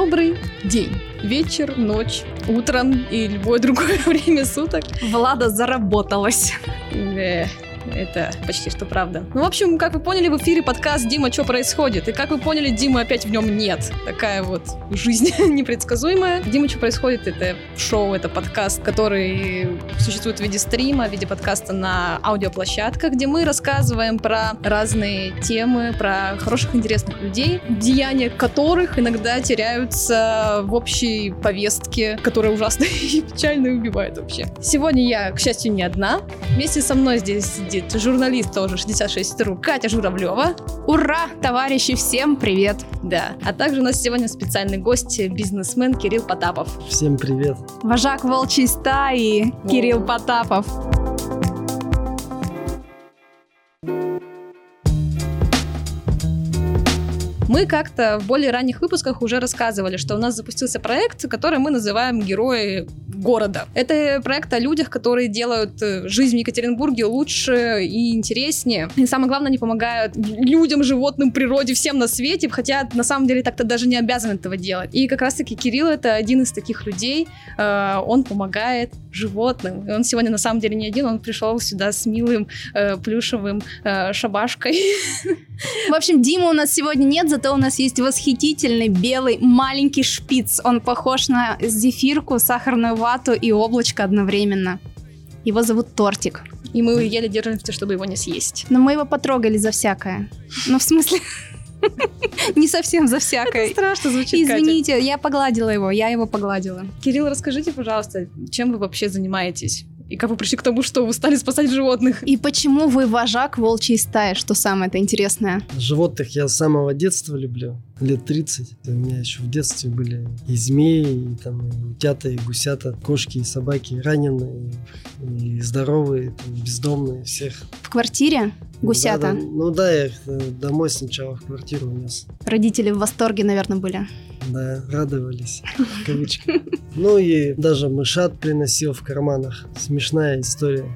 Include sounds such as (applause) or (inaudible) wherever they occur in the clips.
Добрый день, вечер, ночь, утром и любое другое (laughs) время суток. Влада заработалась. Это почти что правда. Ну, в общем, как вы поняли, в эфире подкаст «Дима, что происходит?» И как вы поняли, Димы опять в нем нет. Такая вот жизнь (laughs) непредсказуемая. «Дима, что происходит?» — это шоу, это подкаст, который существует в виде стрима, в виде подкаста на аудиоплощадках, где мы рассказываем про разные темы, про хороших, интересных людей, деяния которых иногда теряются в общей повестке, которая ужасно (laughs) и печально убивает вообще. Сегодня я, к счастью, не одна. Вместе со мной здесь журналист тоже 66.ru Катя Журавлева. Ура, товарищи, всем привет! Да, а также у нас сегодня специальный гость, бизнесмен Кирилл Потапов. Всем привет! Вожак волчьей стаи Кирилл Потапов. Мы как-то в более ранних выпусках уже рассказывали, что у нас запустился проект, который мы называем «Герои города». Это проект о людях, которые делают э, жизнь в Екатеринбурге лучше и интереснее. И самое главное, они помогают людям, животным, природе, всем на свете, хотя на самом деле так-то даже не обязан этого делать. И как раз-таки Кирилл это один из таких людей. Э, он помогает животным. И он сегодня на самом деле не один, он пришел сюда с милым э, плюшевым шабашкой. (laughs) В общем, Дима у нас сегодня нет, зато у нас есть восхитительный белый маленький шпиц. Он похож на зефирку, сахарную вату и облачко одновременно. Его зовут Тортик. И мы еле держимся, чтобы его не съесть. Но мы его потрогали за всякое. Ну, в смысле... (laughs) Не совсем за всякое. Это страшно звучит, Извините, Катя. я погладила его, я его погладила. Кирилл, расскажите, пожалуйста, чем вы вообще занимаетесь? И как вы пришли к тому, что вы стали спасать животных? И почему вы вожак волчьей стаи? Что самое это интересное? Животных я с самого детства люблю. Лет 30. У меня еще в детстве были и змеи, и, там, и утята, и гусята, кошки, и собаки, и раненые, и здоровые, и бездомные, всех. В квартире? Гусята? Да, да. Ну да, я их э, домой сначала в квартиру унес. Родители в восторге, наверное, были. Да, радовались, в кавычках. Ну и даже мышат приносил в карманах. Смешная история.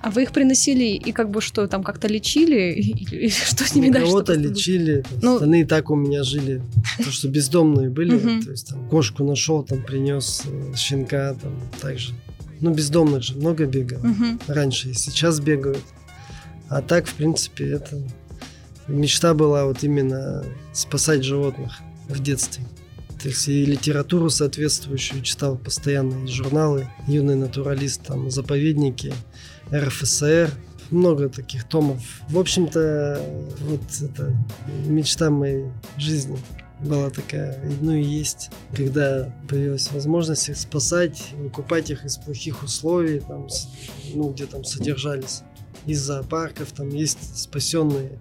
А вы их приносили и как бы что, там как-то лечили? (laughs) Или что с ними дальше? Кого-то лечили, ну... остальные так у меня жили. То, что бездомные были, то есть там кошку нашел, там принес э, щенка, там так же. Ну, бездомных же много бегало раньше, и сейчас бегают. А так, в принципе, это мечта была вот именно спасать животных в детстве. То есть и литературу соответствующую читал постоянно, и журналы, юный натуралист, там, заповедники, РФСР, много таких томов. В общем-то, вот это мечта моей жизни была такая, ну и есть, когда появилась возможность их спасать, выкупать их из плохих условий, там, ну, где там содержались. Из зоопарков там есть спасенные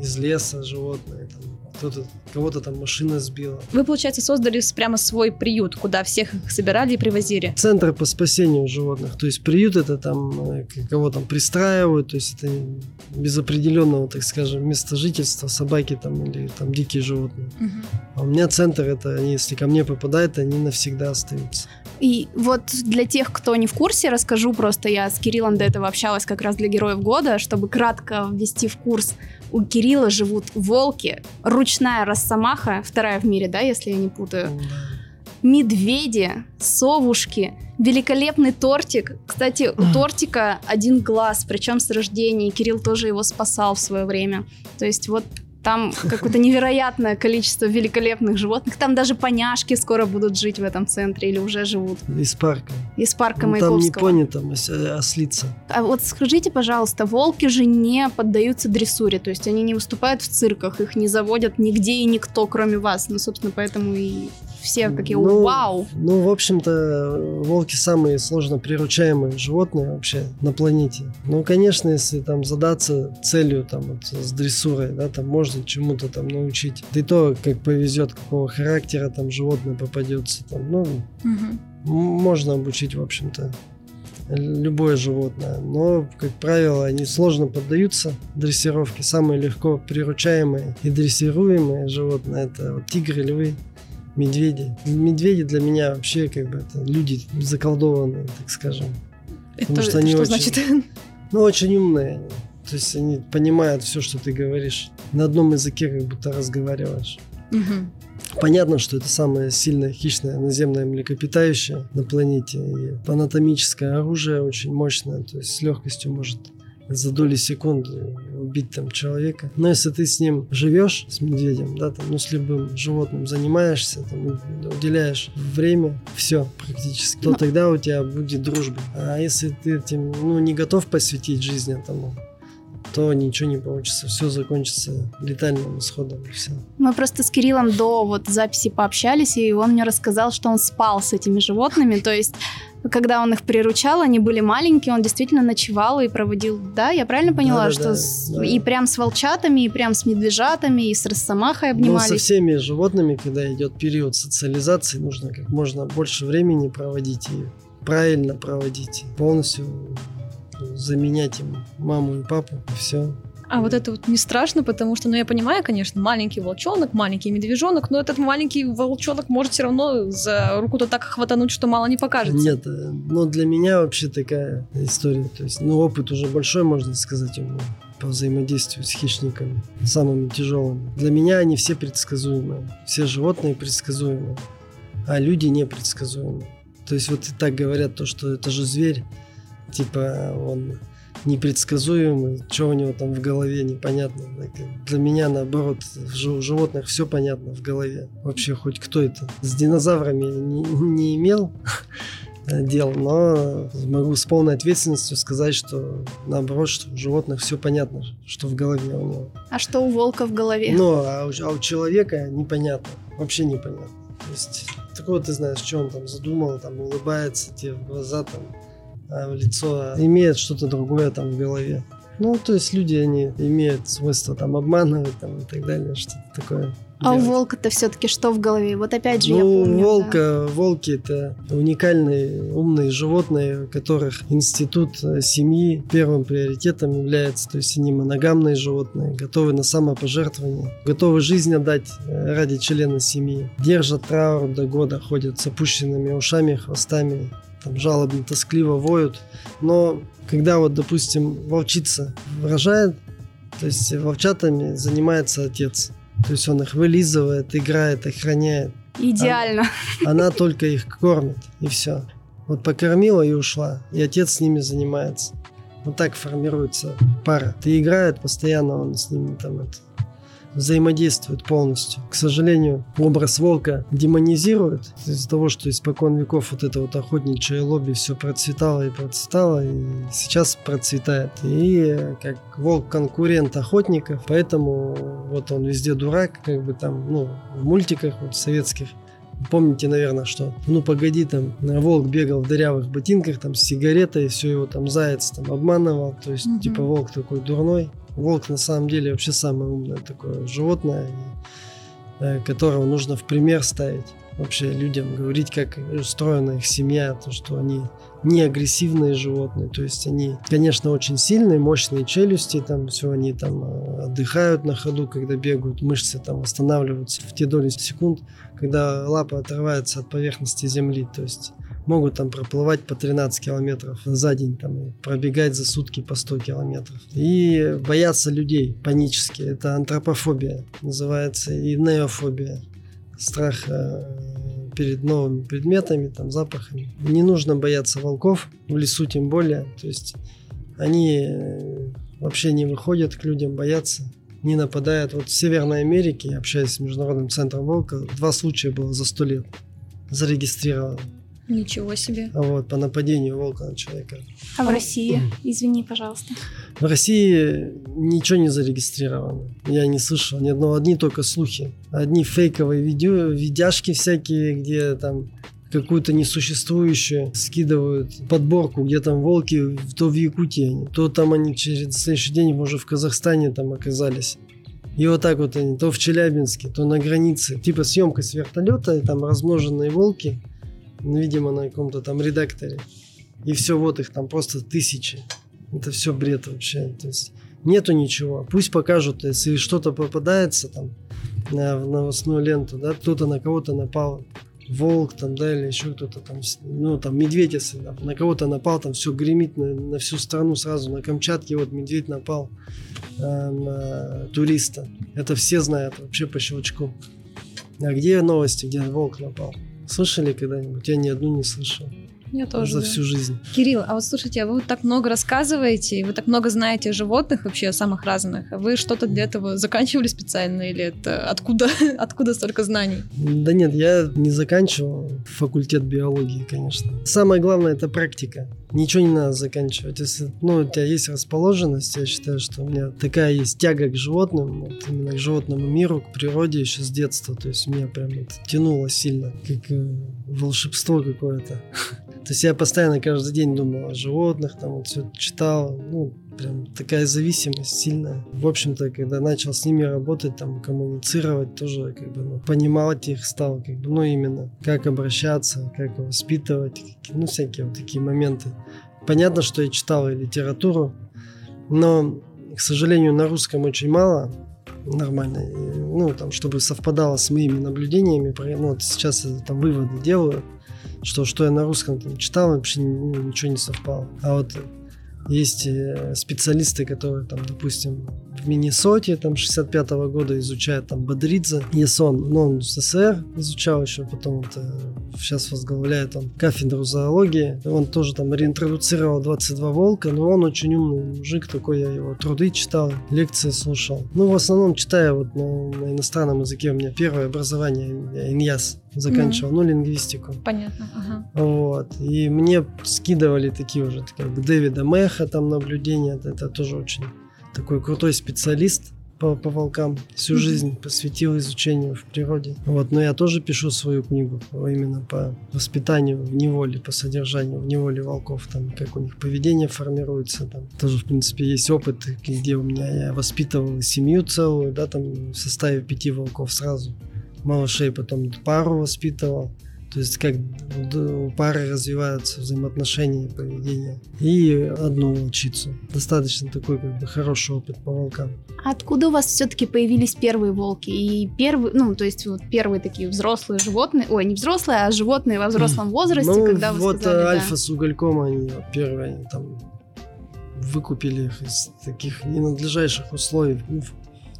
из леса животные, там, кто-то, кого-то там машина сбила. Вы, получается, создали прямо свой приют, куда всех их собирали и привозили? Центр по спасению животных. То есть приют это там, э, кого там пристраивают, то есть это без определенного, так скажем, места жительства, собаки там или там дикие животные. Угу. А у меня центр это, если ко мне попадают, они навсегда остаются. И вот для тех, кто не в курсе, расскажу просто, я с Кириллом до этого общалась как раз для Героев Года, чтобы кратко ввести в курс. У Кирилла живут волки, ручная росомаха, вторая в мире, да, если я не путаю, медведи, совушки, великолепный тортик. Кстати, у тортика один глаз, причем с рождения. Кирилл тоже его спасал в свое время. То есть вот там какое-то невероятное количество великолепных животных. Там даже поняшки скоро будут жить в этом центре или уже живут. Из парка. Из парка ну, Маяковского. Там не пони, там ослица. А вот скажите, пожалуйста, волки же не поддаются дрессуре, то есть они не выступают в цирках, их не заводят нигде и никто, кроме вас. Ну, собственно, поэтому и все такие ну, вау. Ну, в общем-то, волки самые сложно приручаемые животные вообще на планете. Ну, конечно, если там задаться целью там вот, с дрессурой, да, там можно чему-то там научить. Да и то, как повезет, какого характера там животное попадется, там, ну, угу. можно обучить, в общем-то любое животное. Но, как правило, они сложно поддаются дрессировке. Самые легко приручаемые и дрессируемые животные это вот тигры, львы медведи. Медведи для меня вообще как бы это люди заколдованные, так скажем. Это Потому что, они что очень, значит? Ну, очень умные. То есть они понимают все, что ты говоришь. На одном языке как будто разговариваешь. Угу. Понятно, что это самое сильное хищное наземное млекопитающее на планете. И анатомическое оружие очень мощное, то есть с легкостью может за доли секунды убить там человека. Но если ты с ним живешь, с медведем, да, там, ну, с любым животным занимаешься, там, уделяешь время, все практически, то Но... тогда у тебя будет дружба. А если ты этим, ну, не готов посвятить жизнь этому, то ничего не получится. Все закончится летальным исходом. Все. Мы просто с Кириллом до вот записи пообщались, и он мне рассказал, что он спал с этими животными. То есть когда он их приручал, они были маленькие, он действительно ночевал и проводил, да, я правильно поняла, да, что да, с, да. и прям с волчатами, и прям с медвежатами, и с росомахой обнимались? Ну, со всеми животными, когда идет период социализации, нужно как можно больше времени проводить и правильно проводить, полностью заменять им маму и папу, и все. А вот это вот не страшно, потому что, ну, я понимаю, конечно, маленький волчонок, маленький медвежонок, но этот маленький волчонок может все равно за руку-то так хватануть, что мало не покажется. Нет, ну, для меня вообще такая история. То есть, ну, опыт уже большой, можно сказать, у меня по взаимодействию с хищниками, самыми тяжелыми. Для меня они все предсказуемые. Все животные предсказуемые, а люди непредсказуемые. То есть вот и так говорят, то, что это же зверь, типа он непредсказуемый, что у него там в голове непонятно. Для меня, наоборот, у животных все понятно в голове. Вообще, хоть кто это. С динозаврами не, не имел (laughs) дел, но могу с полной ответственностью сказать, что наоборот, что у животных все понятно, что в голове у него. А что у волка в голове? Ну, а у, а у человека непонятно, вообще непонятно. То есть, такого ты знаешь, что он там задумал, там улыбается тебе в глаза, там лицо имеет что-то другое там в голове. Ну, то есть люди, они имеют свойство там обманывать там и так далее, что-то такое. А делать. у волка-то все-таки что в голове? Вот опять же ну, я помню. волка, да. волки это уникальные умные животные, у которых институт э, семьи первым приоритетом является. То есть они моногамные животные, готовы на самопожертвование, готовы жизнь отдать э, ради члена семьи. Держат траур до года, ходят с опущенными ушами, хвостами, там жалобно, тоскливо воют. Но когда вот, допустим, волчица рожает, то есть волчатами занимается отец. То есть он их вылизывает, играет, охраняет. Идеально. Она, она только их кормит, и все. Вот покормила и ушла, и отец с ними занимается. Вот так формируется пара. Ты играет постоянно, он с ними там это, взаимодействуют полностью. К сожалению, образ волка демонизирует из-за того, что испокон веков вот это вот охотничье лобби все процветало и процветало, и сейчас процветает. И как волк конкурент охотников, поэтому вот он везде дурак, как бы там, ну, в мультиках вот советских Помните, наверное, что ну погоди, там волк бегал в дырявых ботинках, там с сигаретой, все его там заяц там обманывал, то есть угу. типа волк такой дурной. Волк на самом деле вообще самое умное такое животное, э, которого нужно в пример ставить. Вообще людям, говорить, как устроена их семья, то, что они не агрессивные животные, то есть они, конечно, очень сильные, мощные челюсти, там все, они там э, отдыхают на ходу, когда бегают, мышцы там восстанавливаются в те доли секунд, когда лапа отрывается от поверхности земли, то есть могут там проплывать по 13 километров за день, там, пробегать за сутки по 100 километров. И боятся людей панически. Это антропофобия называется, и неофобия. Страх э, перед новыми предметами, там, запахами. Не нужно бояться волков, в лесу тем более. То есть они э, вообще не выходят к людям, боятся не нападают. Вот в Северной Америке, общаясь с Международным центром волка, два случая было за сто лет зарегистрировано. Ничего себе. А вот по нападению волка на человека. А в России? Извини, пожалуйста. В России ничего не зарегистрировано. Я не слышал ни одного, одни только слухи. Одни фейковые видео, видяшки всякие, где там какую-то несуществующую скидывают подборку, где там волки, то в Якутии, то там они через следующий день уже в Казахстане там оказались. И вот так вот они, то в Челябинске, то на границе. Типа съемка с вертолета, там размноженные волки – видимо, на каком-то там редакторе. И все, вот их там просто тысячи. Это все бред вообще. То есть нету ничего. Пусть покажут, если что-то попадается там на, новостную ленту, да, кто-то на кого-то напал, волк там, да, или еще кто-то там, ну, там, медведь, если да, на кого-то напал, там все гремит на, на всю страну сразу, на Камчатке вот медведь напал э, на туриста. Это все знают вообще по щелчку. А где новости, где волк напал? Слышали когда-нибудь? Я ни одну не слышал. Я тоже. За да. всю жизнь. Кирилл, а вот слушайте, а вы так много рассказываете, вы так много знаете животных вообще самых разных. Вы что-то для этого заканчивали специально или это откуда, (laughs) откуда столько знаний? Да нет, я не заканчивал факультет биологии, конечно. Самое главное это практика. Ничего не надо заканчивать. Если ну, у тебя есть расположенность, я считаю, что у меня такая есть тяга к животным, вот, именно к животному миру, к природе еще с детства. То есть меня прям это тянуло сильно, как э, волшебство какое-то. (laughs) То есть я постоянно каждый день думал о животных, там вот все читал, ну, прям такая зависимость сильная. В общем-то, когда начал с ними работать, там, коммуницировать, тоже как бы, ну, понимать их стал, как бы, ну, именно, как обращаться, как воспитывать, ну, всякие вот такие моменты. Понятно, что я читал и литературу, но, к сожалению, на русском очень мало, нормально, ну, там, чтобы совпадало с моими наблюдениями, ну, вот сейчас я там выводы делаю, что, что я на русском там читал, вообще ну, ничего не совпало. А вот есть э, специалисты, которые там, допустим, в Миннесоте там 65 -го года изучают там Бодридзе, Есон, но он в СССР изучал еще, потом вот, сейчас возглавляет он кафедру зоологии. Он тоже там реинтродуцировал 22 волка, но он очень умный мужик такой, я его труды читал, лекции слушал. Ну, в основном читаю вот на, на иностранном языке, у меня первое образование, иньяс заканчивал, mm-hmm. ну, лингвистику. Понятно, ага. Вот, и мне скидывали такие уже, как Дэвида Меха там наблюдения, это, это тоже очень такой крутой специалист по, по волкам. Всю жизнь посвятил изучению в природе. Вот, но я тоже пишу свою книгу именно по воспитанию в неволе, по содержанию в неволе волков, там, как у них поведение формируется. Там. Тоже, в принципе, есть опыт, где у меня я воспитывал семью целую, да, там в составе пяти волков сразу. Малышей потом пару воспитывал. То есть как у пары развиваются взаимоотношения и поведение. И одну волчицу. Достаточно такой как бы хороший опыт по волкам. Откуда у вас все-таки появились первые волки? И первые, ну, то есть вот первые такие взрослые животные, ой, не взрослые, а животные во взрослом возрасте, ну, когда вы вот сказали, альфа да. с угольком, они первые, там выкупили их из таких ненадлежащих условий. Ну,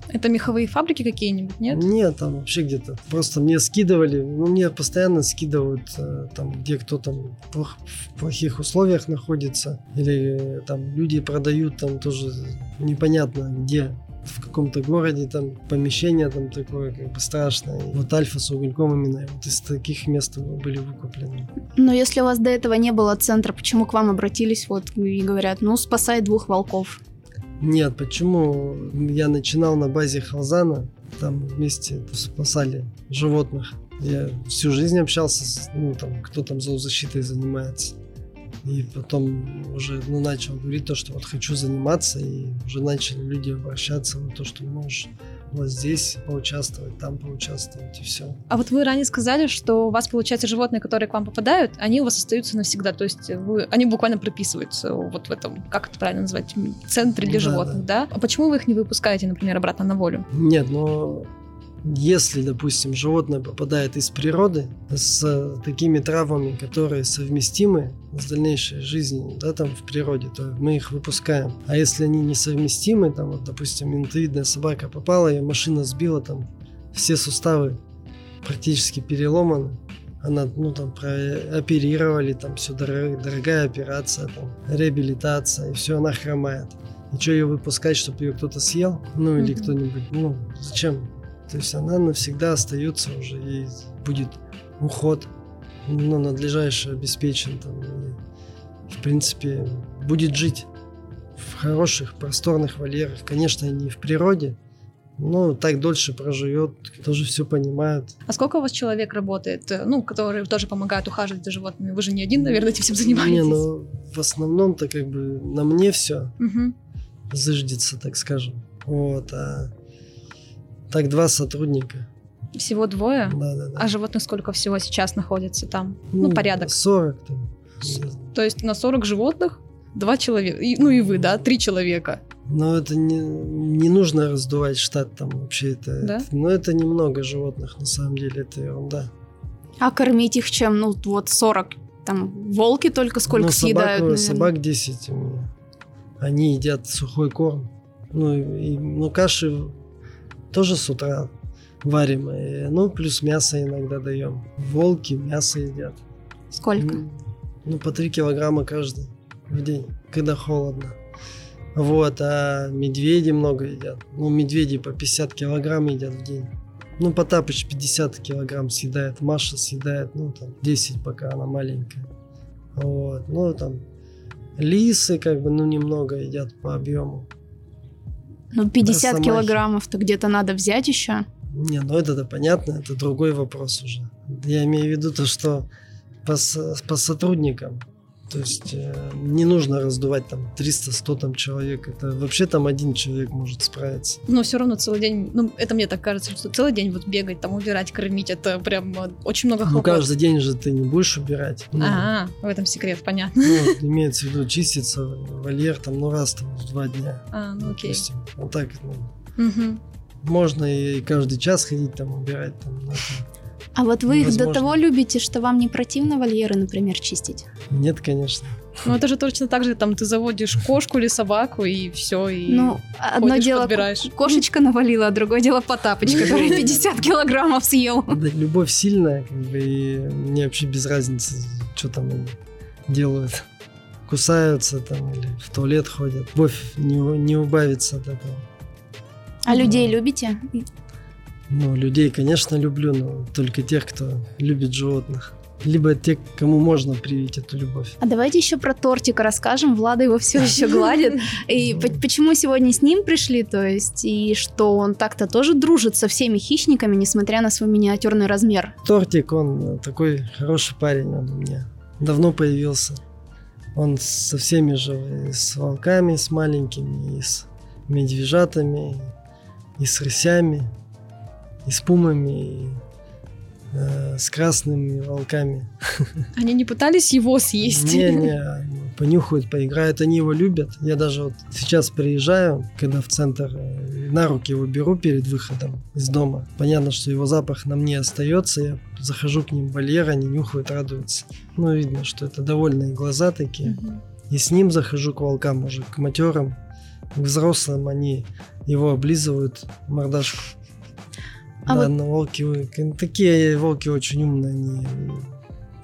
это меховые фабрики какие-нибудь, нет? Нет, там вообще где-то. Просто мне скидывали, ну, мне постоянно скидывают, э, там, где кто там в плохих условиях находится, или там люди продают там тоже непонятно где, в каком-то городе, там помещение там такое как бы страшное. И вот Альфа с угольком именно вот из таких мест были выкуплены. Но если у вас до этого не было центра, почему к вам обратились вот и говорят, ну спасай двух волков? Нет, почему? Я начинал на базе Халзана, там вместе спасали животных. Я всю жизнь общался с, ну, там, кто там зоозащитой занимается. И потом уже ну, начал говорить то, что вот хочу заниматься, и уже начали люди обращаться на то, что можешь вот здесь поучаствовать, там поучаствовать, и все. А вот вы ранее сказали, что у вас, получается, животные, которые к вам попадают, они у вас остаются навсегда, то есть вы, они буквально прописываются вот в этом, как это правильно назвать, центре для Да, животных, да. А почему вы их не выпускаете, например, обратно на волю? Нет, но если, допустим, животное попадает из природы с такими травмами, которые совместимы с дальнейшей жизнью, да, там в природе, то мы их выпускаем. А если они несовместимы, там, вот, допустим, интуитная собака попала, ее машина сбила, там, все суставы практически переломаны, она, ну, там, оперировали, там, все дорогая, дорогая операция, там, реабилитация, и все, она хромает. И что ее выпускать, чтобы ее кто-то съел? Ну, или Мгм. кто-нибудь, ну, зачем? То есть она навсегда остается уже, ей будет уход, ну, надлежащий обеспечен там, и, в принципе, будет жить в хороших, просторных вольерах. Конечно, не в природе, но так дольше проживет, тоже все понимают. А сколько у вас человек работает, э, ну, которые тоже помогают ухаживать за животными? Вы же не один, наверное, этим всем занимаетесь. Не, ну, в основном-то как бы на мне все Мгм. зыждется, так скажем. Вот, а так два сотрудника. Всего двое? Да, да, да. А животных сколько всего сейчас находится там? Ну, порядок. 40 там. То есть на 40 животных два человека, и- ну и вы, да, три человека. Но это не, не нужно раздувать штат там вообще это. Да? это- но это немного животных, на самом деле, это ерунда. А кормить их чем? Ну вот 40. Там волки только сколько ну, съедают, собак, наверное. собак 10 у меня. Они едят сухой корм. Ну, и, ну, каши тоже с утра. варим. Ну, плюс мясо иногда даем. Волки мясо едят. Сколько? Ну, по 3 килограмма каждый в день, когда холодно. Вот, а медведи много едят. Ну, медведи по 50 килограмм едят в день. Ну, Потапыч 50 килограмм съедает, Маша съедает, ну, там, 10, пока она маленькая. Вот, ну, там, лисы, как бы, ну, немного едят по объему. Ну, 50 килограммов-то где-то надо взять еще. Не, ну это-то понятно, это другой вопрос уже. Я имею в виду то, что по, по сотрудникам то есть э, не нужно раздувать там 300-100 там человек. Это вообще там один человек может справиться. Но все равно целый день, ну это мне так кажется, что целый день вот бегать, там убирать, кормить, это прям э, очень много хлопот. Ну каждый день же ты не будешь убирать. Ну, а, в этом секрет, понятно. Ну, (laughs) имеется в виду чиститься вольер там, ну раз там в два дня. А, ну окей. Допустим. Вот так, ну. Угу. Можно и каждый час ходить там убирать. Там, ну, а вот вы их до того любите, что вам не противно вольеры, например, чистить? Нет, конечно. Ну, это же точно так же, там, ты заводишь кошку или собаку, и все, и Ну, одно дело, подбираешь. кошечка навалила, а другое дело Потапыч, который (laughs) 50 килограммов съел. Да, любовь сильная, как бы, и мне вообще без разницы, что там они делают. Кусаются там или в туалет ходят. Любовь не, не убавится от этого. А людей любите? Ну, людей, конечно, люблю, но только тех, кто любит животных. Либо те, кому можно привить эту любовь. А давайте еще про тортик расскажем. Влада его все (laughs) еще гладит. И почему сегодня с ним пришли, то есть, и что он так-то тоже дружит со всеми хищниками, несмотря на свой миниатюрный размер. Тортик, он такой хороший парень, он у меня давно появился. Он со всеми же, и с волками, с маленькими, и с медвежатами, и с рысями и с пумами, и э, с красными волками. Они не пытались его съесть? Не-не, понюхают, поиграют, они его любят. Я даже вот сейчас приезжаю, когда в центр, э, на руки его беру перед выходом из дома. Понятно, что его запах на мне остается, я захожу к ним в вольер, они нюхают, радуются. Ну, видно, что это довольные глаза такие. Угу. И с ним захожу к волкам уже, к матерам, к взрослым, они его облизывают мордашку. А да, вот... но волки, такие волки очень умные, они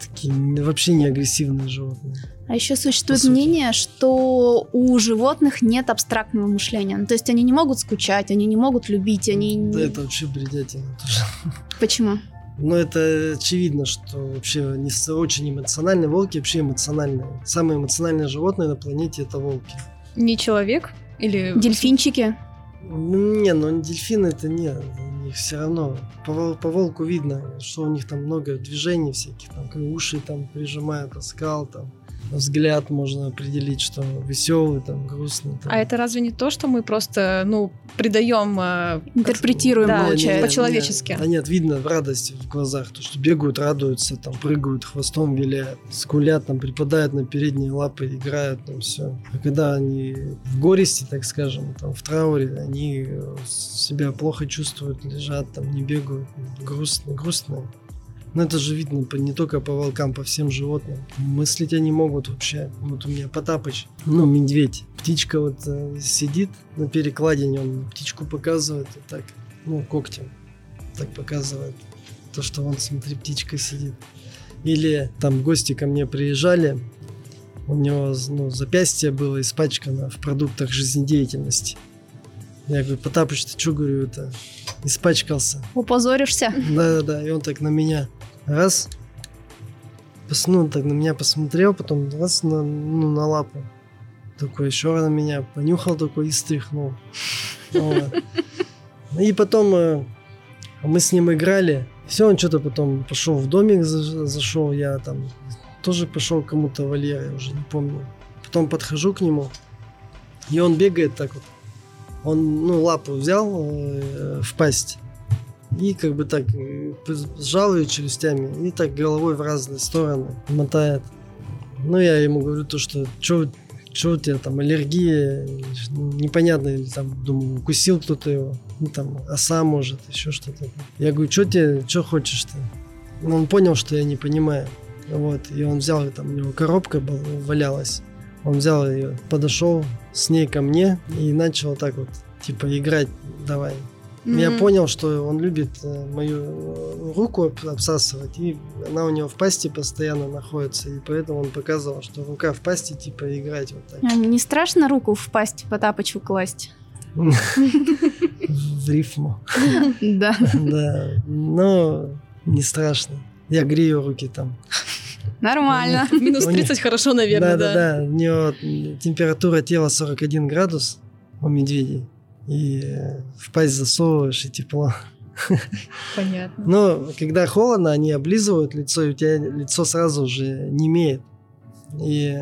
такие вообще не агрессивные животные. А еще существует мнение, что у животных нет абстрактного мышления. Ну, то есть они не могут скучать, они не могут любить, они... Да, это вообще бредятина тоже. (laughs) Почему? Ну, это очевидно, что вообще не очень эмоциональные волки, вообще эмоциональные. Самые эмоциональные животные на планете это волки. Не человек? Или... Дельфинчики? Не, ну дельфины это нет них все равно по, по волку видно, что у них там много движений всяких, там уши там прижимают, оскал там взгляд можно определить, что веселый, там, грустный. Там. А это разве не то, что мы просто, ну, придаем... Э, Интерпретируем, да, получается, по-человечески? Да нет, видно радость в глазах, то, что бегают, радуются, там, прыгают, хвостом виляют, скулят, там, припадают на передние лапы, играют, там, все. А когда они в горести, так скажем, там, в трауре, они себя плохо чувствуют, лежат, там, не бегают, грустно, грустно. Ну это же видно не только по волкам, по всем животным. Мыслить они могут вообще. Вот у меня Потапыч, ну медведь. Птичка вот э, сидит на перекладине, он птичку показывает и так, ну когтем так показывает. То, что он, смотри, птичка сидит. Или там гости ко мне приезжали, у него ну, запястье было испачкано в продуктах жизнедеятельности. Я говорю, Потапыч, ты что, говорю, это испачкался. Упозоришься? Да-да-да, и он так на меня раз, ну, так на меня посмотрел, потом раз на, ну, на лапу. Такой еще на меня понюхал такой и стряхнул. И потом э, мы с ним играли. Все, он что-то потом пошел в домик, зашел, я там тоже пошел кому-то вольер, я уже не помню. Потом подхожу к нему, и он бегает так вот. Он, ну, лапу взял э, в пасть и как бы так э, сжал ее челюстями и так головой в разные стороны мотает. Ну, я ему говорю то, что что у тебя там аллергия, непонятно, или там, думаю, укусил кто-то его, ну там, оса может, еще что-то. Я говорю, что тебе, что хочешь-то? Ну, он понял, что я не понимаю. Вот, и он взял, там у него коробка была, валялась. Он взял ее, подошел с ней ко мне и начал так вот, типа, играть, давай, Mm-hmm. Я понял, что он любит э, мою э, руку обсасывать, и она у него в пасти постоянно находится, и поэтому он показывал, что рука в пасти, типа, играть вот так. А не страшно руку в пасть по тапочку класть? (laughs) В рифму. (laughs) Да. Да, но не страшно. Я грею руки там. Нормально. Минус 30 хорошо, наверное, да. Да, да, да. У него температура тела 41 градус у медведей. И в пасть засовываешь, и тепло. Понятно. Но когда холодно, они облизывают лицо, и у тебя лицо сразу же не имеет. И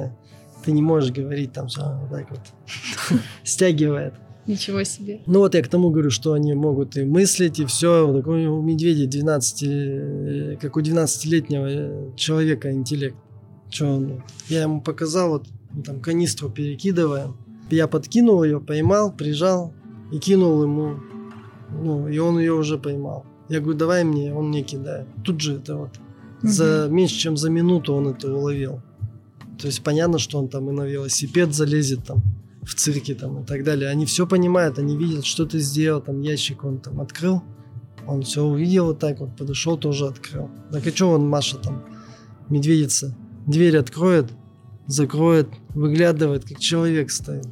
ты не можешь говорить там все вот так вот. (laughs) Стягивает. Ничего себе. Ну вот я к тому говорю, что они могут и мыслить, и все. Такой у медведя 12, как у 12-летнего человека интеллект. Что он, я ему показал, вот там канистру перекидываем. Я подкинул ее, поймал, прижал и кинул ему. Ну, и он ее уже поймал. Я говорю, давай мне, он мне кидает. Тут же это вот. Угу. За меньше, чем за минуту он это уловил. То есть понятно, что он там и на велосипед залезет там в цирке там и так далее. Они все понимают, они видят, что ты сделал, там ящик он там открыл, он все увидел вот так вот, подошел, тоже открыл. Так а что он, Маша там, медведица, дверь откроет, закроет, выглядывает, как человек стоит.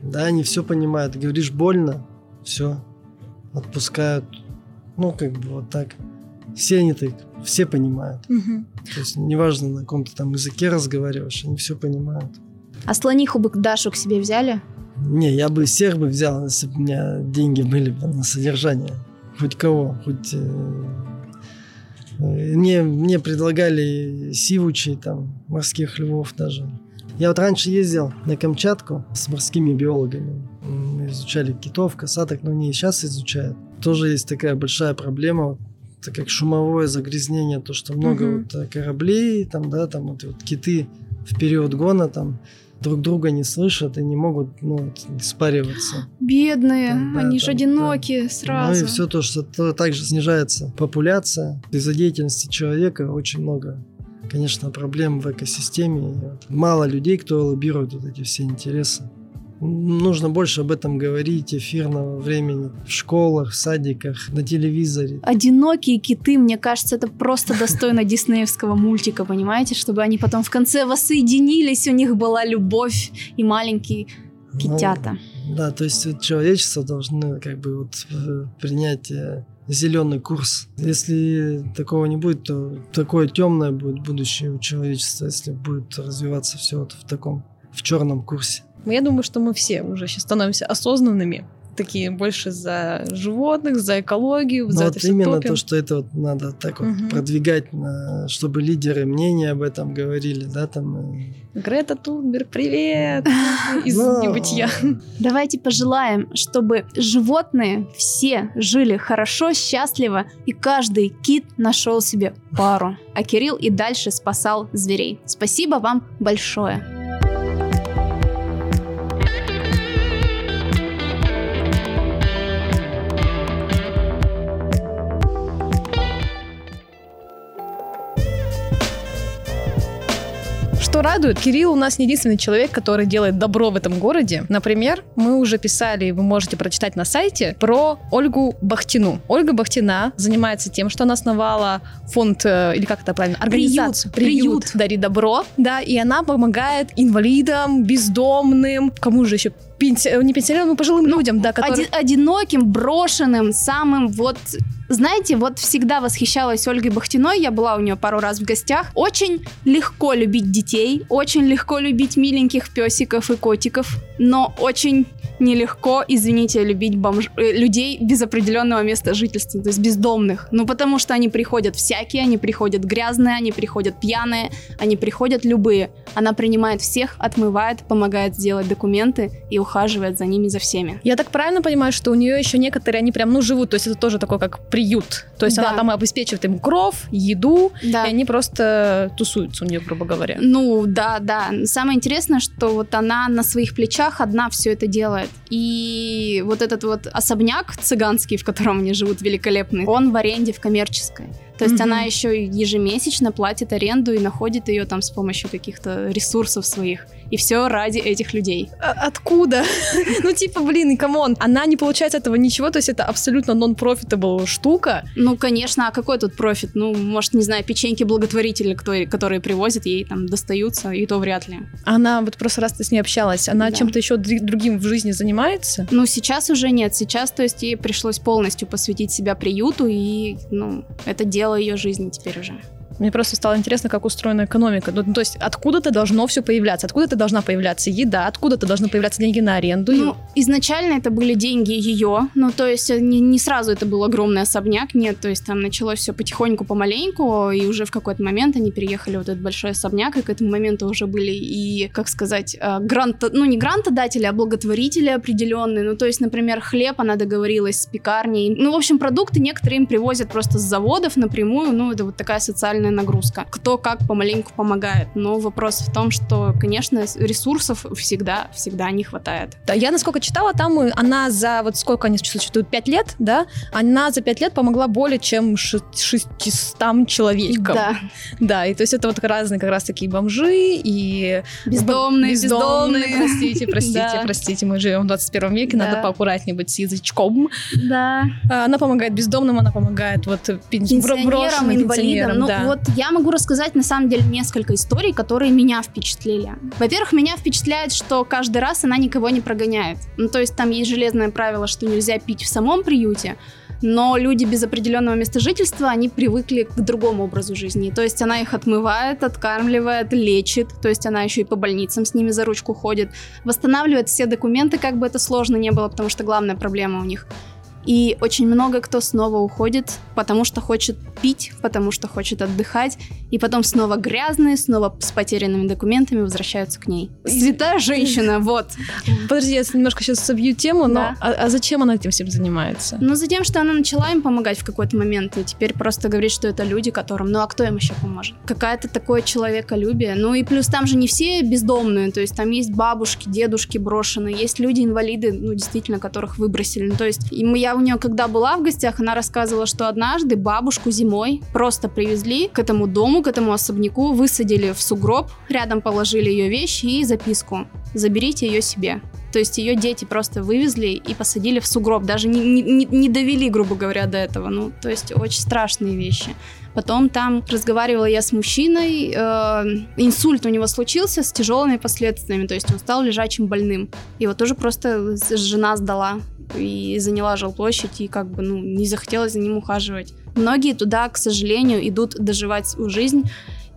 Да, они все понимают. Говоришь больно, все, отпускают. Ну, как бы вот так. Все они так, все понимают. Угу. То есть неважно, на каком-то там языке разговариваешь, они все понимают. А слониху бы Дашу к себе взяли? Не, я бы всех бы взял, если бы у меня деньги были бы на содержание. Хоть кого, хоть... Э, э, мне, мне предлагали сивучей, там, морских львов даже. Я вот раньше ездил на Камчатку с морскими биологами. Мы изучали китов, касаток, но они и сейчас изучают. Тоже есть такая большая проблема, так как шумовое загрязнение, то, что много угу. вот кораблей, там, да, там вот, вот киты в период гона там друг друга не слышат и не могут ну, спариваться. Бедные, да, они да, же одиноки да. сразу. Ну и все то, что то, также снижается популяция. Из-за деятельности человека очень много, конечно, проблем в экосистеме. Мало людей, кто лоббирует вот эти все интересы нужно больше об этом говорить, эфирного времени в школах, в садиках, на телевизоре. Одинокие киты, мне кажется, это просто достойно (laughs) диснеевского мультика, понимаете? Чтобы они потом в конце воссоединились, у них была любовь и маленькие китята. Ну, да, то есть человечество должно как бы вот э, принять э, зеленый курс. Если такого не будет, то такое темное будет будущее у человечества, если будет развиваться все вот в таком, в черном курсе. Я думаю, что мы все уже сейчас становимся осознанными, такие больше за животных, за экологию, Но за вот это именно топим. то, что это вот надо так вот угу. продвигать, чтобы лидеры мнения об этом говорили, да, там. Грета Тунберг, привет (laughs) из Но... небытия. Давайте пожелаем, чтобы животные все жили хорошо, счастливо, и каждый кит нашел себе пару, а Кирилл и дальше спасал зверей. Спасибо вам большое. Что радует, Кирилл у нас не единственный человек, который делает добро в этом городе. Например, мы уже писали, вы можете прочитать на сайте, про Ольгу Бахтину. Ольга Бахтина занимается тем, что она основала фонд, э, или как это правильно, организацию. Приют. Приют. Дари добро. Да, и она помогает инвалидам, бездомным, кому же еще пенси... не пенсионерам, но пожилым людям, да, которые... Оди- одиноким, брошенным, самым вот знаете, вот всегда восхищалась Ольгой Бахтиной, я была у нее пару раз в гостях. Очень легко любить детей, очень легко любить миленьких песиков и котиков, но очень нелегко, извините, любить бомж... Э, людей без определенного места жительства, то есть бездомных. Ну, потому что они приходят всякие, они приходят грязные, они приходят пьяные, они приходят любые. Она принимает всех, отмывает, помогает сделать документы и ухаживает за ними, за всеми. Я так правильно понимаю, что у нее еще некоторые, они прям, ну, живут, то есть это тоже такой, как при приют. То есть да. она там обеспечивает им кров, еду, да. и они просто тусуются у нее, грубо говоря. Ну, да, да. Самое интересное, что вот она на своих плечах одна все это делает. И вот этот вот особняк цыганский, в котором они живут, великолепный, он в аренде в коммерческой. То есть угу. она еще ежемесячно платит аренду и находит ее там с помощью каких-то ресурсов своих. И все ради этих людей. А откуда? (laughs) ну, типа, блин, come on, она не получает этого ничего, то есть это абсолютно non-profitable штука. Ну, конечно, а какой тут профит? Ну, может, не знаю, печеньки благотворители, которые привозят, ей там достаются, и то вряд ли. Она вот просто раз ты с ней общалась, она да. чем-то еще другим в жизни занимается? Ну, сейчас уже нет. Сейчас, то есть, ей пришлось полностью посвятить себя приюту, и, ну, это дело ее жизни теперь уже. Мне просто стало интересно, как устроена экономика. Ну, то есть откуда-то должно все появляться, откуда-то должна появляться еда, откуда-то должны появляться деньги на аренду. Ну, изначально это были деньги ее, ну, то есть не, не сразу это был огромный особняк, нет, то есть там началось все потихоньку, помаленьку, и уже в какой-то момент они переехали в этот большой особняк, и к этому моменту уже были и, как сказать, э, грант, ну, не грантодатели, а благотворители определенные, ну, то есть, например, хлеб она договорилась с пекарней, ну, в общем, продукты некоторые им привозят просто с заводов напрямую, ну, это вот такая социальная нагрузка. Кто как помаленьку помогает. Но вопрос в том, что, конечно, ресурсов всегда, всегда не хватает. Да, я насколько читала, там она за вот сколько они существуют, пять лет, да? Она за пять лет помогла более чем 600 человекам. Да. Да, и то есть это вот разные как раз такие бомжи и... Бездомные, бездомные. бездомные. Простите, простите, (laughs) простите, мы живем в 21 веке, надо поаккуратнее быть с язычком. Да. А, она помогает бездомным, она помогает вот пенсионерам, инвалидам. Ну. Вот я могу рассказать на самом деле несколько историй, которые меня впечатлили. Во-первых, меня впечатляет, что каждый раз она никого не прогоняет. Ну, то есть там есть железное правило, что нельзя пить в самом приюте, но люди без определенного места жительства, они привыкли к другому образу жизни. То есть она их отмывает, откармливает, лечит, то есть она еще и по больницам с ними за ручку ходит, восстанавливает все документы, как бы это сложно не было, потому что главная проблема у них и очень много кто снова уходит, потому что хочет пить, потому что хочет отдыхать, и потом снова грязные, снова с потерянными документами возвращаются к ней. Святая женщина, (laughs) вот. Подожди, я немножко сейчас собью тему, но да. а, а зачем она этим всем занимается? Ну, за тем, что она начала им помогать в какой-то момент, и теперь просто говорит, что это люди, которым, ну а кто им еще поможет? Какая-то такое человеколюбие. Ну и плюс там же не все бездомные, то есть там есть бабушки, дедушки брошенные, есть люди-инвалиды, ну действительно, которых выбросили. Ну, то есть и я у нее, когда была в гостях, она рассказывала, что однажды бабушку зимой просто привезли к этому дому, к этому особняку, высадили в сугроб, рядом положили ее вещи и записку «Заберите ее себе». То есть ее дети просто вывезли и посадили в сугроб, даже не, не, не довели, грубо говоря, до этого. Ну, то есть очень страшные вещи. Потом там разговаривала я с мужчиной, э, инсульт у него случился с тяжелыми последствиями, то есть он стал лежачим больным. Его тоже просто жена сдала и заняла жилплощадь, и как бы, ну, не захотелось за ним ухаживать. Многие туда, к сожалению, идут доживать свою жизнь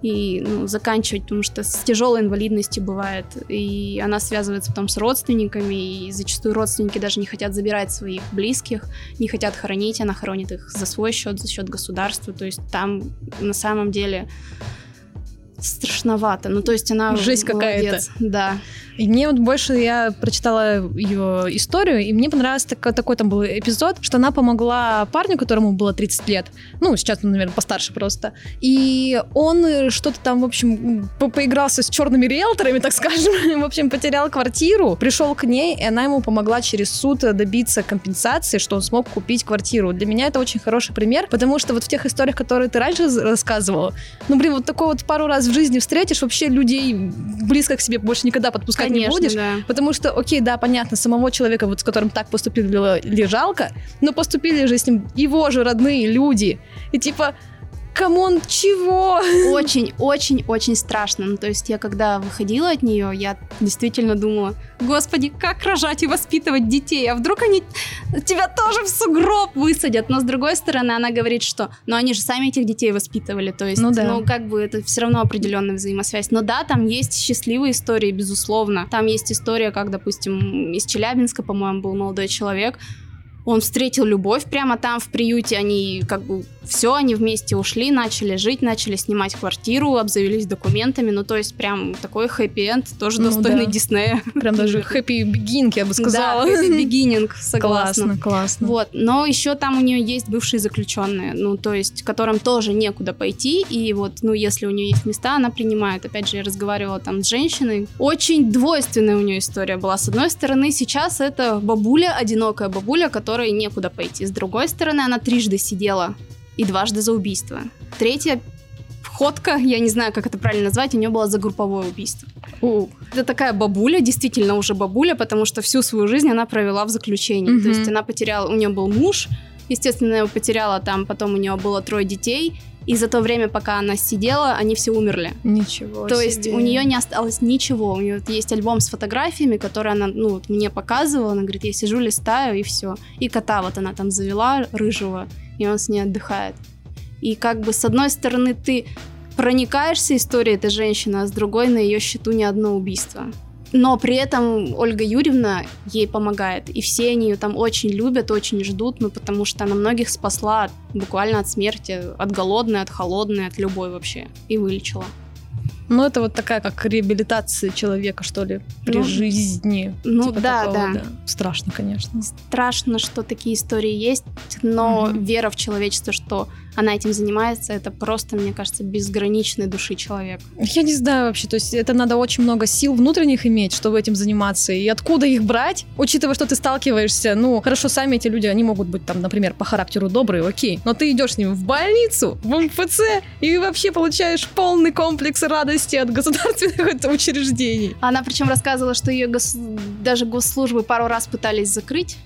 и ну, заканчивать, потому что с тяжелой инвалидностью бывает, и она связывается потом с родственниками, и зачастую родственники даже не хотят забирать своих близких, не хотят хоронить, она хоронит их за свой счет, за счет государства, то есть там на самом деле страшновато. Ну, то есть она Жесть какая-то. Да. И мне вот больше я прочитала ее историю, и мне понравился такой, такой там был эпизод, что она помогла парню, которому было 30 лет. Ну, сейчас он, наверное, постарше просто. И он что-то там, в общем, по поигрался с черными риэлторами, так скажем. (laughs) в общем, потерял квартиру, пришел к ней, и она ему помогла через суд добиться компенсации, что он смог купить квартиру. Для меня это очень хороший пример, потому что вот в тех историях, которые ты раньше рассказывала, ну, блин, вот такой вот пару раз в жизни встретишь, вообще людей близко к себе больше никогда подпускать Конечно, не будешь. Да. Потому что, окей, да, понятно, самого человека, вот с которым так поступили, ли жалко, но поступили же с ним его же родные люди. И типа, come on, чего? Очень, очень, очень страшно. Ну, то есть я когда выходила от нее, я действительно думала, господи, как рожать и воспитывать детей, а вдруг они тебя тоже в сугроб высадят? Но с другой стороны, она говорит, что, ну, они же сами этих детей воспитывали, то есть, ну, да. ну как бы это все равно определенная взаимосвязь. Но да, там есть счастливые истории, безусловно. Там есть история, как, допустим, из Челябинска, по-моему, был молодой человек, он встретил любовь прямо там в приюте, они как бы все, они вместе ушли, начали жить, начали снимать квартиру, обзавелись документами. Ну, то есть, прям такой хэппи-энд, тоже ну, достойный да. Диснея. Прям даже (laughs) хэппи-бигинг, я бы сказала. Да, хэппи-бигининг, (laughs) согласна. Классно, классно. Вот, но еще там у нее есть бывшие заключенные, ну, то есть, которым тоже некуда пойти, и вот, ну, если у нее есть места, она принимает. Опять же, я разговаривала там с женщиной. Очень двойственная у нее история была. С одной стороны, сейчас это бабуля, одинокая бабуля, которой некуда пойти. С другой стороны, она трижды сидела и дважды за убийство. Третья ходка, я не знаю, как это правильно назвать, у нее было за групповое убийство. У. Это такая бабуля, действительно уже бабуля, потому что всю свою жизнь она провела в заключении. Mm-hmm. То есть она потеряла, у нее был муж, естественно, его потеряла там, потом у нее было трое детей, и за то время, пока она сидела, они все умерли. Ничего. То себе. есть у нее не осталось ничего. У нее есть альбом с фотографиями, который она ну, вот мне показывала. Она говорит, я сижу, листаю, и все. И кота вот она там завела, рыжего, и он с ней отдыхает. И как бы с одной стороны ты проникаешься историей этой женщины, а с другой на ее счету ни одно убийство. Но при этом Ольга Юрьевна ей помогает. И все они ее там очень любят, очень ждут, ну потому что она многих спасла буквально от смерти, от голодной, от холодной, от любой вообще. И вылечила. Ну, это вот такая, как реабилитация человека, что ли, при ну, жизни. Ну, типа да, такого, да, да. Страшно, конечно. Страшно, что такие истории есть, но mm-hmm. вера в человечество, что она этим занимается, это просто, мне кажется, безграничной души человек. Я не знаю вообще, то есть это надо очень много сил внутренних иметь, чтобы этим заниматься, и откуда их брать, учитывая, что ты сталкиваешься, ну, хорошо, сами эти люди, они могут быть там, например, по характеру добрые, окей, но ты идешь с ними в больницу, в МФЦ, и вообще получаешь полный комплекс радости от государственных (laughs) учреждений. Она причем рассказывала, что ее гос... даже госслужбы пару раз пытались закрыть,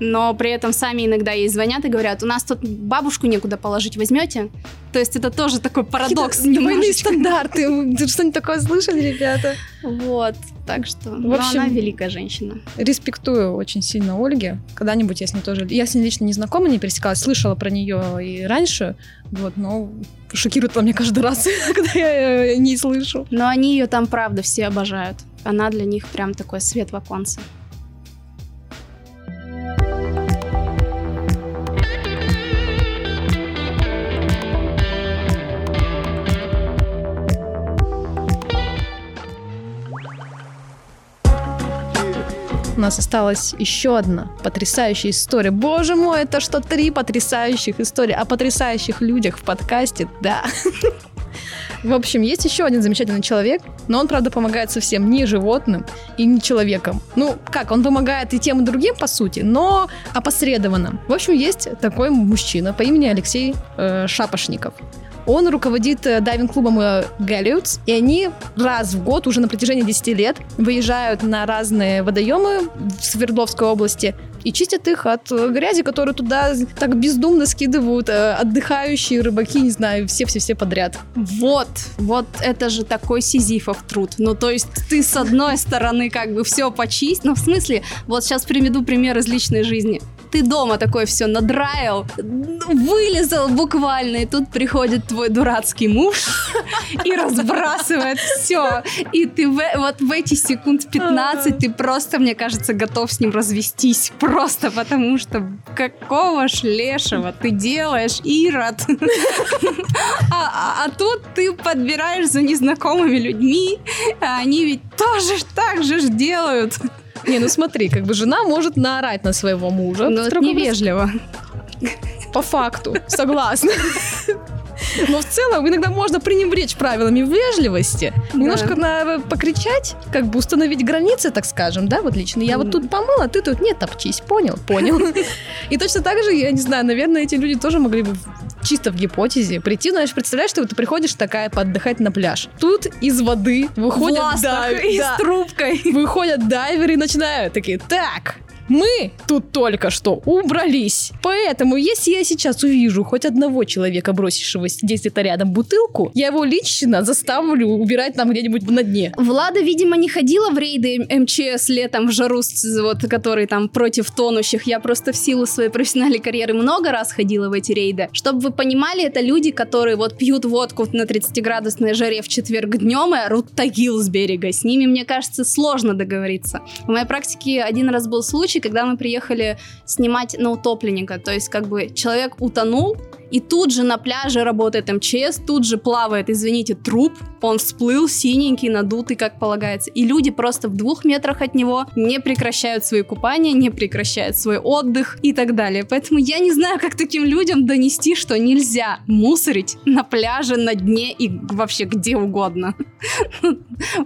но при этом сами иногда ей звонят и говорят, у нас тут бабушку некуда положить, возьмете? То есть это тоже такой парадокс. Двойные стандарты. (laughs) Что-нибудь такое слышали, ребята? Вот, так что в общем, она великая женщина. Респектую очень сильно Ольге. Когда-нибудь я с ней тоже... Я с ней лично не знакома, не пересекалась, слышала про нее и раньше, вот, но шокирует она меня каждый раз, (laughs) когда я не слышу. Но они ее там, правда, все обожают. Она для них прям такой свет в оконце. У нас осталась еще одна потрясающая история. Боже мой, это что, три потрясающих истории о потрясающих людях в подкасте? Да. (laughs) В общем, есть еще один замечательный человек, но он, правда, помогает совсем не животным и не человеком. Ну, как, он помогает и тем, и другим, по сути, но опосредованно. В общем, есть такой мужчина по имени Алексей э, Шапошников. Он руководит э, дайвинг-клубом э, Галлиутс, и они раз в год, уже на протяжении 10 лет, выезжают на разные водоемы в Свердловской области и чистят их от э, грязи, которую туда так бездумно скидывают отдыхающие рыбаки, не знаю, все-все-все подряд. Вот, вот это же такой сизифов труд. Ну, то есть ты с одной стороны как бы все почисть, ну, в смысле, вот сейчас приведу пример из личной жизни ты дома такое все надраил, вылезал буквально, и тут приходит твой дурацкий муж (laughs) и разбрасывает все. И ты вот в эти секунд 15 ты просто, мне кажется, готов с ним развестись. Просто потому что какого шлешего ты делаешь, Ирод? (laughs) А, а, а тут ты подбираешь за незнакомыми людьми, а они ведь тоже так же делают. Не, ну смотри, как бы жена может наорать на своего мужа. Но это невежливо. По факту, согласна. Но в целом иногда можно пренебречь правилами вежливости, да. немножко на, покричать, как бы установить границы, так скажем, да, вот лично. Я вот тут помыла, ты тут не топчись, понял? Понял. (laughs) И точно так же, я не знаю, наверное, эти люди тоже могли бы чисто в гипотезе прийти, знаешь, представляешь, что ты приходишь такая поотдыхать на пляж. Тут из воды выходят дайверы. Да, с трубкой. Выходят дайверы и начинают такие, так, мы тут только что убрались. Поэтому, если я сейчас увижу хоть одного человека, бросившего здесь где-то рядом бутылку, я его лично заставлю убирать там где-нибудь на дне. Влада, видимо, не ходила в рейды МЧС летом в жару, вот, который там против тонущих. Я просто в силу своей профессиональной карьеры много раз ходила в эти рейды. Чтобы вы понимали, это люди, которые вот пьют водку на 30-градусной жаре в четверг днем и орут тагил с берега. С ними, мне кажется, сложно договориться. В моей практике один раз был случай, случай, когда мы приехали снимать на утопленника. То есть, как бы человек утонул, и тут же на пляже работает МЧС, тут же плавает, извините, труп. Он всплыл, синенький, надутый, как полагается. И люди просто в двух метрах от него не прекращают свои купания, не прекращают свой отдых и так далее. Поэтому я не знаю, как таким людям донести, что нельзя мусорить на пляже, на дне и вообще где угодно. (laughs)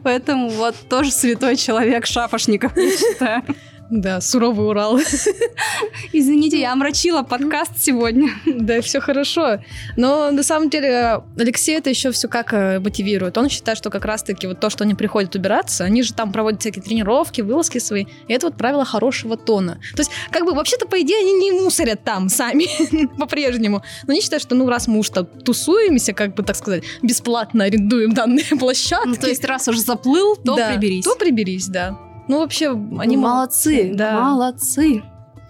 Поэтому вот тоже святой человек Шапошников, я считаю. Да, суровый Урал. (laughs) Извините, я омрачила подкаст сегодня. (laughs) Да, все хорошо. Но на самом деле Алексей это еще все как э, мотивирует. Он считает, что как раз-таки вот то, что они приходят убираться, они же там проводят всякие тренировки, вылазки свои, и это вот правило хорошего тона. То есть, как бы вообще-то, по идее, они не мусорят там сами (laughs) по-прежнему. Но они считают, что ну раз мы уж там тусуемся, как бы так сказать, бесплатно арендуем данные площадки. Ну, то есть раз уж заплыл, то да, приберись. То приберись, да. Ну, вообще, они... Молодцы, да. молодцы.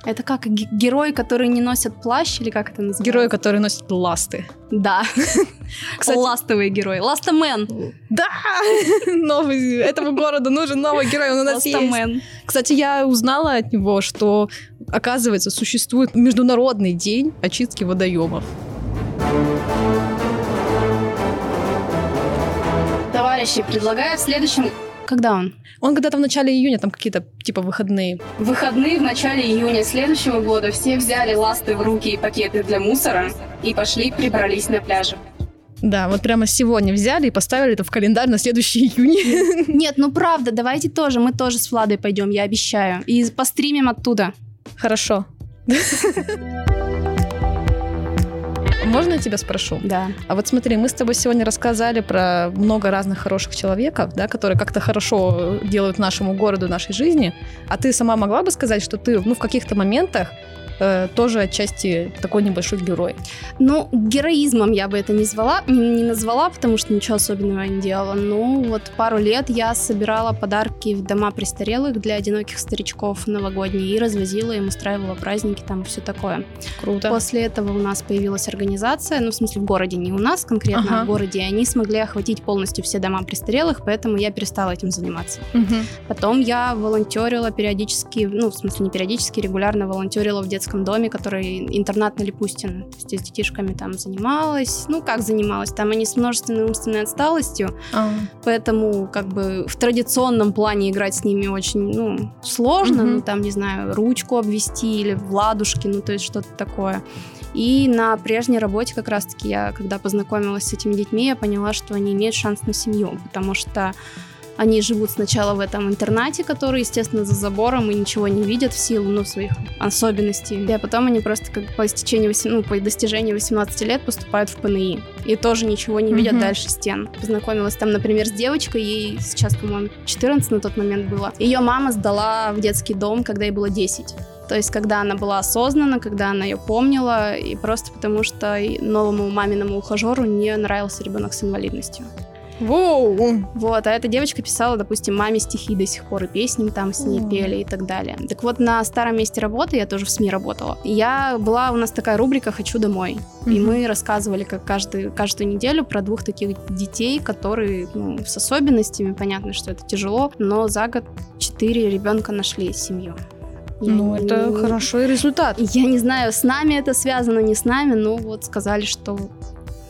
Это как герои, которые не носят плащ, или как это называется? Герои, которые носят ласты. Да. (laughs) Кстати, Ластовые герои. Ластомен. Да! (laughs) Новый, этому городу нужен новый герой, он у нас Ластомен. есть. Кстати, я узнала от него, что, оказывается, существует Международный день очистки водоемов. Товарищи, предлагаю в следующем когда он? Он когда-то в начале июня, там какие-то типа выходные. Выходные в начале июня следующего года все взяли ласты в руки и пакеты для мусора и пошли прибрались на пляже. Да, вот прямо сегодня взяли и поставили это в календарь на следующий июнь. (laughs) Нет, ну правда, давайте тоже, мы тоже с Владой пойдем, я обещаю. И постримим оттуда. Хорошо. (laughs) Можно я тебя спрошу? Да. А вот смотри, мы с тобой сегодня рассказали про много разных хороших человеков, да, которые как-то хорошо делают нашему городу, нашей жизни. А ты сама могла бы сказать, что ты ну, в каких-то моментах э, тоже отчасти такой небольшой герой. Ну, героизмом я бы это не, звала, не, назвала, потому что ничего особенного не делала. Ну, вот пару лет я собирала подарки в дома престарелых для одиноких старичков новогодние и развозила им, устраивала праздники там и все такое. Круто. После этого у нас появилась организация, ну, в смысле, в городе, не у нас конкретно, ага. а в городе, и они смогли охватить полностью все дома престарелых, поэтому я перестала этим заниматься. Угу. Потом я волонтерила периодически, ну, в смысле, не периодически, регулярно волонтерила в детском детском доме, который интернат на Липустин. То есть с детишками там занималась. Ну, как занималась? Там они с множественной умственной отсталостью. А. Поэтому как бы в традиционном плане играть с ними очень, ну, сложно. Угу. Ну, там, не знаю, ручку обвести или в ладушки, ну, то есть что-то такое. И на прежней работе как раз-таки я, когда познакомилась с этими детьми, я поняла, что они имеют шанс на семью, потому что они живут сначала в этом интернате, который, естественно, за забором и ничего не видят в силу ну, своих особенностей. А потом они просто как по истечении, 8, ну, по достижении 18 лет поступают в ПНИ. И тоже ничего не видят mm-hmm. дальше стен. Познакомилась там, например, с девочкой, ей сейчас, по-моему, 14 на тот момент было. Ее мама сдала в детский дом, когда ей было 10. То есть, когда она была осознана, когда она ее помнила, и просто потому что новому маминому ухажеру не нравился ребенок с инвалидностью. Воу! Вот, а эта девочка писала, допустим, маме стихи до сих пор, и песни там с ней пели и так далее. Так вот, на старом месте работы, я тоже в СМИ работала, я была, у нас такая рубрика «Хочу домой». И мы рассказывали как каждый, каждую неделю про двух таких детей, которые ну, с особенностями, понятно, что это тяжело, но за год четыре ребенка нашли семью. Я ну, не, это хороший результат. Я не знаю, с нами это связано, не с нами, но вот сказали, что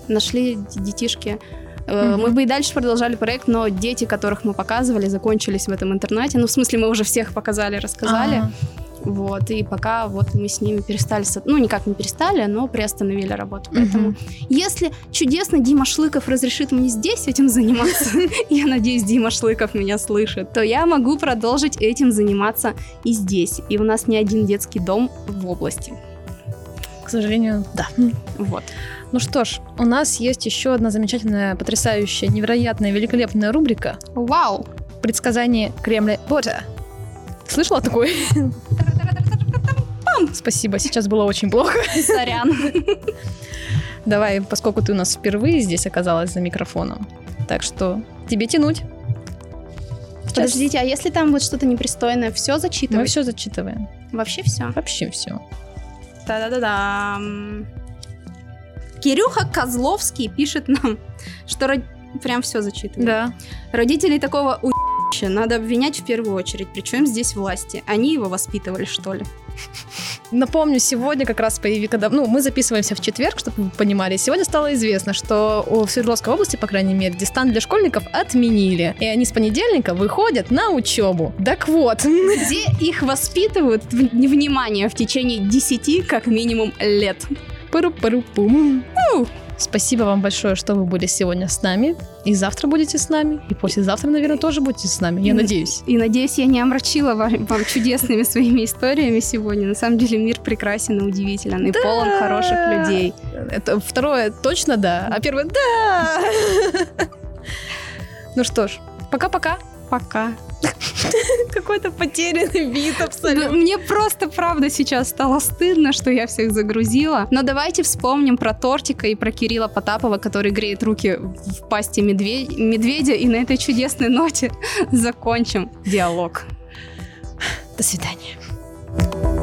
нашли детишки Mm-hmm. Мы бы и дальше продолжали проект, но дети, которых мы показывали, закончились в этом интернате. Ну, в смысле, мы уже всех показали, рассказали. Ага. Вот, и пока вот мы с ними перестали, ну, никак не перестали, но приостановили работу. Поэтому, угу. если чудесно Дима Шлыков разрешит мне здесь этим заниматься, (laughs) я надеюсь, Дима Шлыков меня слышит, то я могу продолжить этим заниматься и здесь. И у нас не один детский дом в области. К сожалению, да. Вот. Ну что ж, у нас есть еще одна замечательная, потрясающая, невероятная, великолепная рубрика. Вау! Предсказание Кремля Бота. Слышала такое? Спасибо, сейчас было очень плохо. Сорян. Давай, поскольку ты у нас впервые здесь оказалась за микрофоном, так что тебе тянуть. Сейчас. Подождите, а если там вот что-то непристойное, все зачитываем? Мы все зачитываем. Вообще все? Вообще все. Та-да-да-да. Кирюха Козловский пишет нам, что род... прям все зачитывает. Да. Родителей такого у надо обвинять в первую очередь. Причем здесь власти? Они его воспитывали, что ли? Напомню, сегодня как раз появилось, когда ну, мы записываемся в четверг, чтобы вы понимали. Сегодня стало известно, что в Свердловской области, по крайней мере, дистант для школьников отменили. И они с понедельника выходят на учебу. Так вот. Где их воспитывают, внимание, в течение 10 как минимум лет. Пару-пару-пум. Спасибо вам большое, что вы были сегодня с нами. И завтра будете с нами. И послезавтра, наверное, тоже будете с нами. Я и, надеюсь. И надеюсь, я не омрачила вам, вам чудесными своими историями сегодня. На самом деле мир прекрасен и удивителен. И да! полон хороших людей. Это второе точно да. А первое да. (laughs) Ну что ж, пока-пока. Пока. (laughs) Какой-то потерянный вид абсолютно. Мне просто, правда, сейчас стало стыдно, что я всех загрузила. Но давайте вспомним про тортика и про Кирилла Потапова, который греет руки в пасти медведя, медведя и на этой чудесной ноте (laughs) закончим диалог. До свидания.